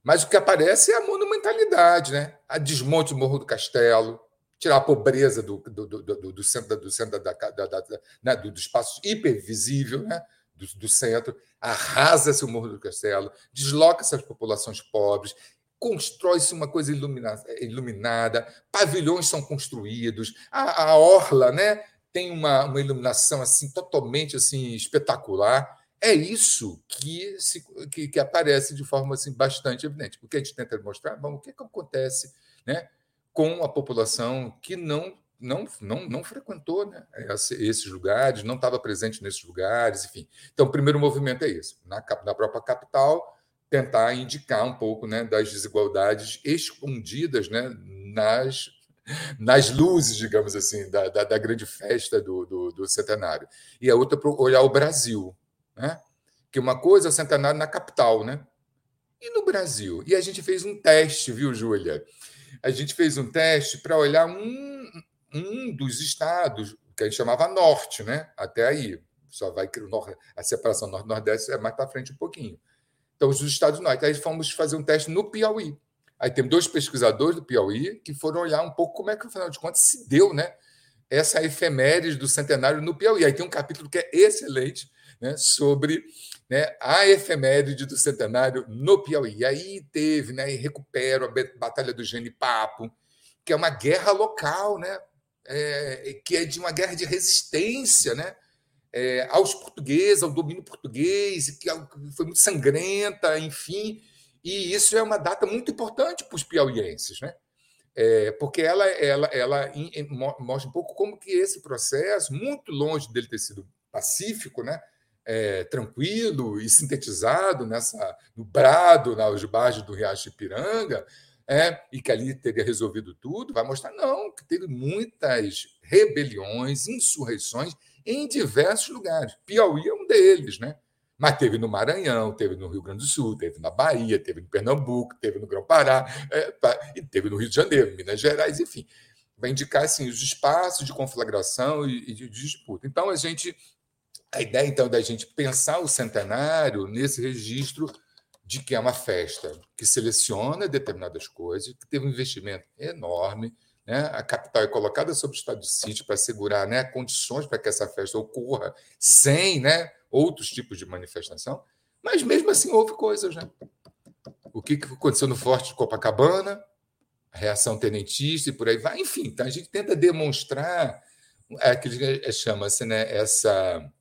Mas o que aparece é a monumentalidade, né? A desmonte do Morro do Castelo, tirar a pobreza do, do, do, do centro, do, centro da, da, da, da né? do, espaço hipervisível, né? Do, do centro, arrasa-se o Morro do Castelo, desloca-se as populações pobres, constrói-se uma coisa iluminada, pavilhões são construídos, a, a orla, né? Tem uma, uma iluminação assim totalmente assim espetacular. É isso que, se, que, que, aparece de forma assim bastante evidente, porque a gente tenta mostrar, bom, o que, é que acontece, né, com a população que não não não, não frequentou né, esses lugares, não estava presente nesses lugares, enfim. Então, o primeiro movimento é isso, na, na própria capital, tentar indicar um pouco né, das desigualdades escondidas né, nas nas luzes, digamos assim, da, da, da grande festa do, do, do, centenário. E a outra para olhar o Brasil, né? que uma coisa é o centenário na capital, né? E no Brasil? E a gente fez um teste, viu, Júlia? A gente fez um teste para olhar um, um dos estados que a gente chamava norte, né? Até aí. Só vai a separação norte-nordeste é mais para frente um pouquinho. Então, os estados do norte. Aí fomos fazer um teste no Piauí. Aí temos dois pesquisadores do Piauí que foram olhar um pouco como é que, afinal de contas, se deu né, essa efeméride do centenário no Piauí. Aí tem um capítulo que é excelente né, sobre né, a efeméride do centenário no Piauí. Aí teve, né, e recupero a Batalha do Genipapo, que é uma guerra local, né, é, que é de uma guerra de resistência né, é, aos portugueses, ao domínio português, que é foi muito sangrenta, enfim e isso é uma data muito importante para os piauienses, né? É, porque ela, ela, ela mostra um pouco como que esse processo, muito longe dele ter sido pacífico, né? É, tranquilo e sintetizado nessa no brado, nas margens do Riacho Ipiranga, é, e que ali teria resolvido tudo, vai mostrar não, que teve muitas rebeliões, insurreições em diversos lugares. Piauí é um deles, né? Mas teve no Maranhão, teve no Rio Grande do Sul, teve na Bahia, teve no Pernambuco, teve no Grão-Pará, é, e teve no Rio de Janeiro, Minas Gerais, enfim. Vai indicar assim, os espaços de conflagração e, e de disputa. Então, a gente. A ideia, então, da gente pensar o centenário nesse registro de que é uma festa que seleciona determinadas coisas, que teve um investimento enorme, né? a capital é colocada sob o estado de sítio para assegurar né, condições para que essa festa ocorra sem né, outros tipos de manifestação, mas mesmo assim houve coisas, né? O que aconteceu no Forte de Copacabana, a reação tenentista e por aí vai. Enfim, então a gente tenta demonstrar aquilo que chama-se né, essa,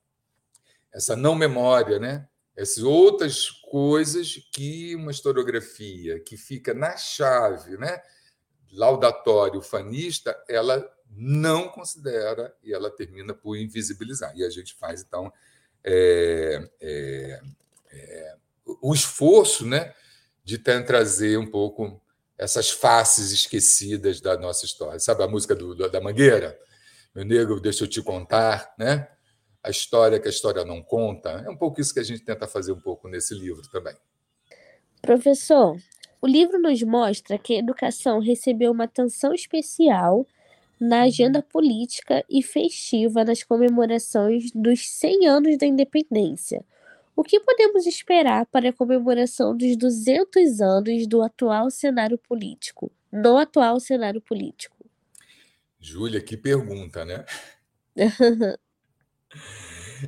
essa não memória, né? essas outras coisas que uma historiografia que fica na chave né? laudatória ufanista, ela não considera e ela termina por invisibilizar. E a gente faz, então, é, é, é, o esforço né, de trazer um pouco essas faces esquecidas da nossa história. Sabe a música do, da Mangueira? Meu negro, deixa eu te contar, né? A história que a história não conta. É um pouco isso que a gente tenta fazer um pouco nesse livro também. Professor, o livro nos mostra que a educação recebeu uma atenção especial na agenda política e festiva nas comemorações dos 100 anos da independência. O que podemos esperar para a comemoração dos 200 anos do atual cenário político, no atual cenário político? Júlia, que pergunta, né?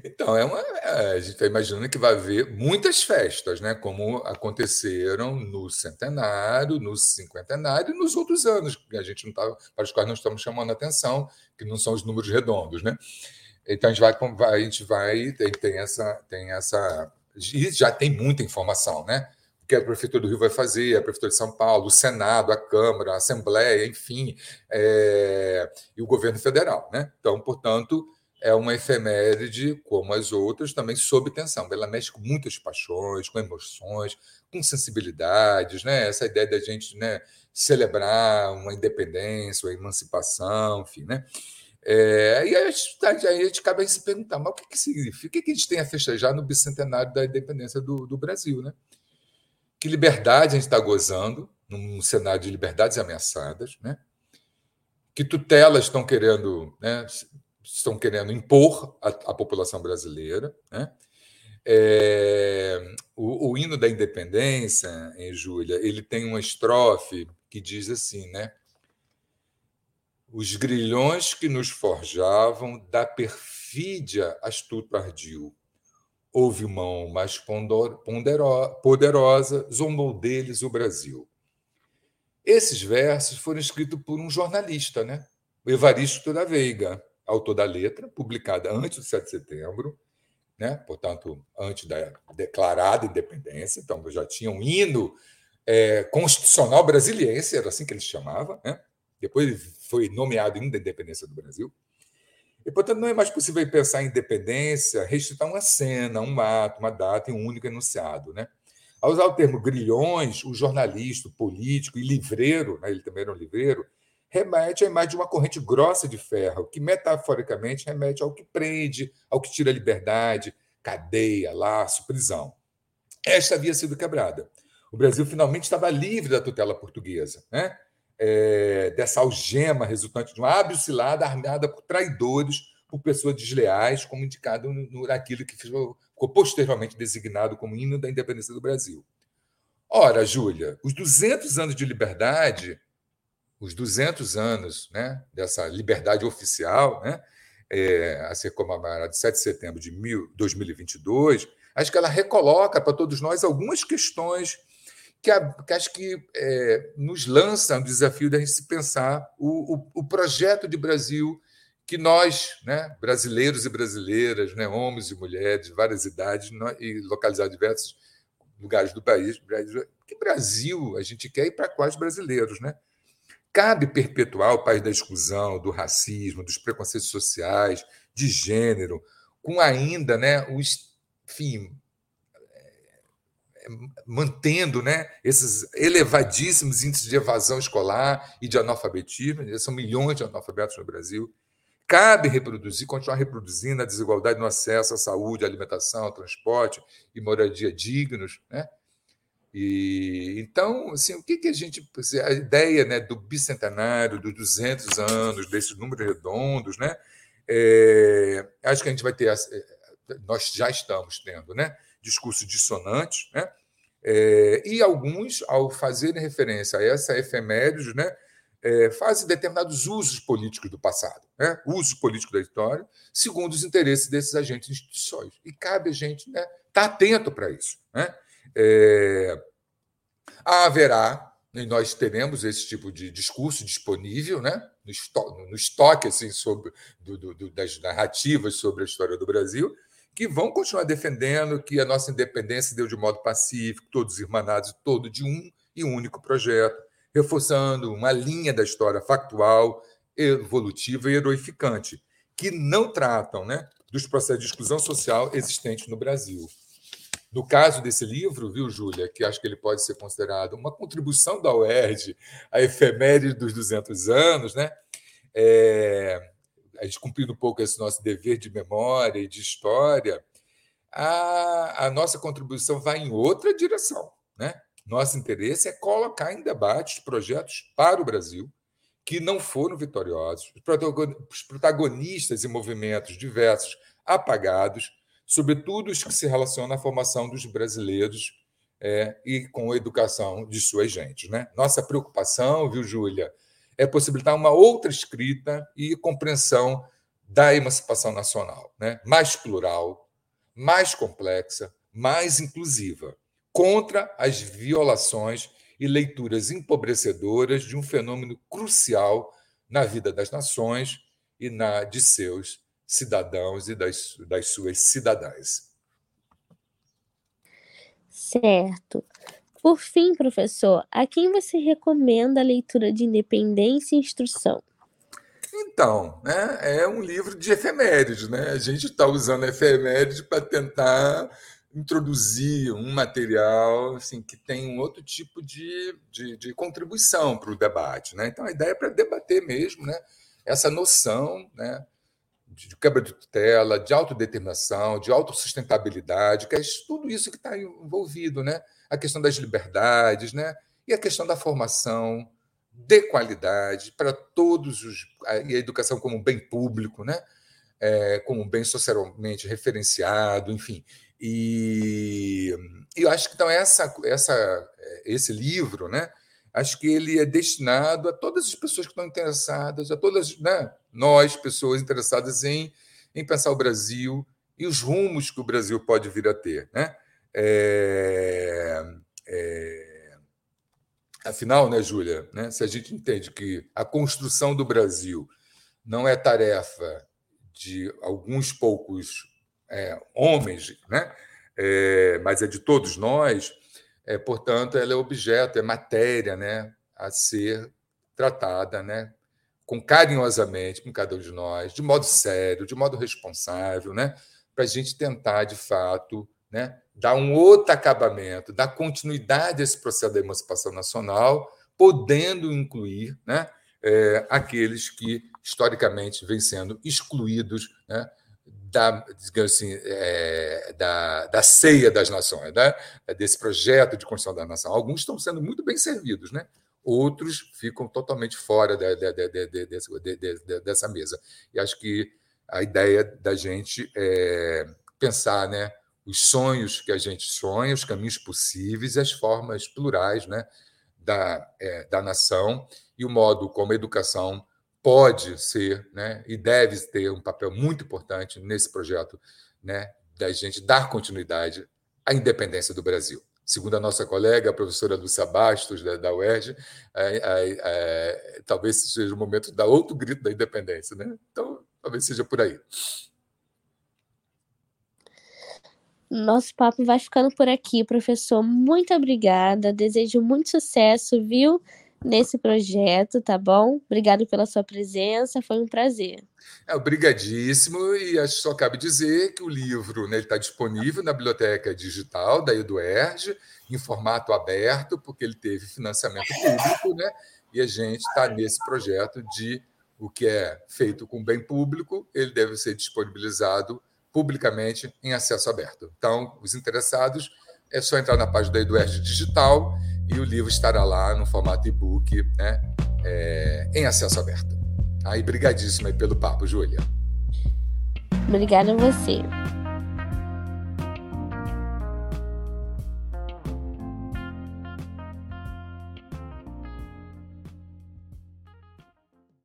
Então, é uma, é, a gente está imaginando que vai haver muitas festas, né? como aconteceram no centenário, no cinquentenário e nos outros anos, que a gente não tá, para os quais não estamos chamando atenção, que não são os números redondos. Né? Então, a gente vai, a gente vai tem, tem essa. Tem essa e já tem muita informação, né? O que a Prefeitura do Rio vai fazer, a Prefeitura de São Paulo, o Senado, a Câmara, a Assembleia, enfim, é, e o governo federal. Né? Então, portanto, é uma efeméride, como as outras, também sob tensão. Ela mexe com muitas paixões, com emoções, com sensibilidades, né? Essa ideia da gente né, celebrar uma independência, uma emancipação, enfim, né? É, e aí a, gente, tá, aí a gente acaba se perguntar, mas o que, que significa? O que, que a gente tem a festejar no bicentenário da independência do, do Brasil, né? Que liberdade a gente está gozando num cenário de liberdades ameaçadas, né? Que tutelas estão querendo né, estão querendo impor à, população brasileira. Né? É, o, o, hino da independência, em Júlia, ele tem uma estrofe que diz assim, né? Os grilhões que nos forjavam da perfídia astuto ardil. Houve mão mais poderosa, zombou deles o Brasil. Esses versos foram escritos por um jornalista, né? o Evaristo da Veiga, autor da letra, publicada antes do 7 de setembro, né? portanto, antes da declarada independência. Então, já tinha um hino é, constitucional brasiliense, era assim que ele chamava. Né? Depois foi nomeado hino da independência do Brasil. E, portanto, não é mais possível pensar em independência, restritar uma cena, um ato, uma data em um único enunciado. Né? Ao usar o termo grilhões, o jornalista, o político e livreiro, né? ele também era um livreiro, remete à imagem de uma corrente grossa de ferro, que metaforicamente remete ao que prende, ao que tira a liberdade, cadeia, laço, prisão. Esta havia sido quebrada. O Brasil finalmente estava livre da tutela portuguesa, né? É, dessa algema resultante de uma hábil cilada armada por traidores, por pessoas desleais, como indicado naquilo que ficou posteriormente designado como hino da independência do Brasil. Ora, Júlia, os 200 anos de liberdade os 200 anos né, dessa liberdade oficial, né, é, a ser comemorada de 7 de setembro de 2022, acho que ela recoloca para todos nós algumas questões que, a, que acho que é, nos lançam o desafio da gente se pensar o, o, o, projeto de Brasil que nós, né, brasileiros e brasileiras, né, homens e mulheres várias idades nós, e localizados em diversos lugares do país, que Brasil a gente quer e para quais brasileiros, né? Cabe perpetuar o país da exclusão, do racismo, dos preconceitos sociais, de gênero, com ainda né, os, enfim, é, mantendo né, esses elevadíssimos índices de evasão escolar e de analfabetismo, são milhões de analfabetos no Brasil. Cabe reproduzir, continuar reproduzindo a desigualdade no acesso à saúde, alimentação, transporte e moradia dignos, né? E, então, assim, o que, que a gente. A ideia né, do bicentenário, dos 200 anos, desses números redondos, né, é, acho que a gente vai ter. É, nós já estamos tendo né, discursos dissonantes, né, é, e alguns, ao fazerem referência a essa efeméride, né, é, fazem determinados usos políticos do passado, né, usos políticos da história, segundo os interesses desses agentes instituições. E cabe a gente estar né, tá atento para isso. Né? É, haverá, e nós teremos esse tipo de discurso disponível né, no, estoque, no estoque assim, sobre, do, do, das narrativas sobre a história do Brasil, que vão continuar defendendo que a nossa independência deu de modo pacífico, todos irmanados, todo de um e único projeto, reforçando uma linha da história factual, evolutiva e heroificante, que não tratam né, dos processos de exclusão social existentes no Brasil. No caso desse livro, viu, Júlia, que acho que ele pode ser considerado uma contribuição da UERJ à efeméride dos 200 anos, né? É, a gente cumprindo um pouco esse nosso dever de memória e de história, a, a nossa contribuição vai em outra direção. Né? Nosso interesse é colocar em debate os projetos para o Brasil que não foram vitoriosos, os protagonistas e movimentos diversos apagados, sobretudo os que se relacionam à formação dos brasileiros é, e com a educação de suas gentes. Né? Nossa preocupação, viu, Júlia, é possibilitar uma outra escrita e compreensão da emancipação nacional, né? mais plural, mais complexa, mais inclusiva, contra as violações e leituras empobrecedoras de um fenômeno crucial na vida das nações e na de seus cidadãos e das, das suas cidadãs. Certo. Por fim, professor, a quem você recomenda a leitura de Independência e Instrução? Então, né, é um livro de efemérides. Né? A gente está usando efemérides para tentar introduzir um material assim, que tem um outro tipo de, de, de contribuição para o debate. Né? Então, a ideia é para debater mesmo né, essa noção né, de quebra de tutela, de autodeterminação, de autossustentabilidade, que é tudo isso que está envolvido, né? A questão das liberdades, né? E a questão da formação de qualidade para todos os e a educação como um bem público, né? É, como um bem socialmente referenciado, enfim. E, e eu acho que então essa essa esse livro, né? Acho que ele é destinado a todas as pessoas que estão interessadas, a todas né, nós, pessoas interessadas em, em pensar o Brasil e os rumos que o Brasil pode vir a ter. Né? É, é, afinal, né, Júlia, né, se a gente entende que a construção do Brasil não é tarefa de alguns poucos é, homens, né, é, mas é de todos nós, é, portanto, ela é objeto, é matéria né, a ser tratada né, com carinhosamente com cada um de nós, de modo sério, de modo responsável, né, para a gente tentar, de fato, né, dar um outro acabamento, dar continuidade a esse processo da emancipação nacional, podendo incluir né, é, aqueles que historicamente vêm sendo excluídos né, da, assim, é, da, da ceia das nações, né? desse projeto de construção da nação. Alguns estão sendo muito bem servidos, né? outros ficam totalmente fora de, de, de, dessa mesa. E acho que a ideia da gente é pensar né, os sonhos que a gente sonha, os caminhos possíveis, as formas plurais né, da, é, da nação e o modo como a educação pode ser né, e deve ter um papel muito importante nesse projeto né, da gente dar continuidade à independência do Brasil. Segundo a nossa colega, a professora Lúcia Bastos, da, da UERJ, é, é, é, talvez seja o momento da outro grito da independência. Né? Então, talvez seja por aí. Nosso papo vai ficando por aqui, professor. Muito obrigada. Desejo muito sucesso, viu? Nesse projeto, tá bom? Obrigado pela sua presença, foi um prazer. É, obrigadíssimo, e acho que só cabe dizer que o livro né, está disponível na biblioteca digital da EduERJ, em formato aberto, porque ele teve financiamento público, né? e a gente está nesse projeto de o que é feito com bem público, ele deve ser disponibilizado publicamente em acesso aberto. Então, os interessados, é só entrar na página da EduERJ Digital e o livro estará lá no formato e-book, né, é, em acesso aberto. Aí, brigadíssimo aí pelo papo, Júlia. Obrigada a você.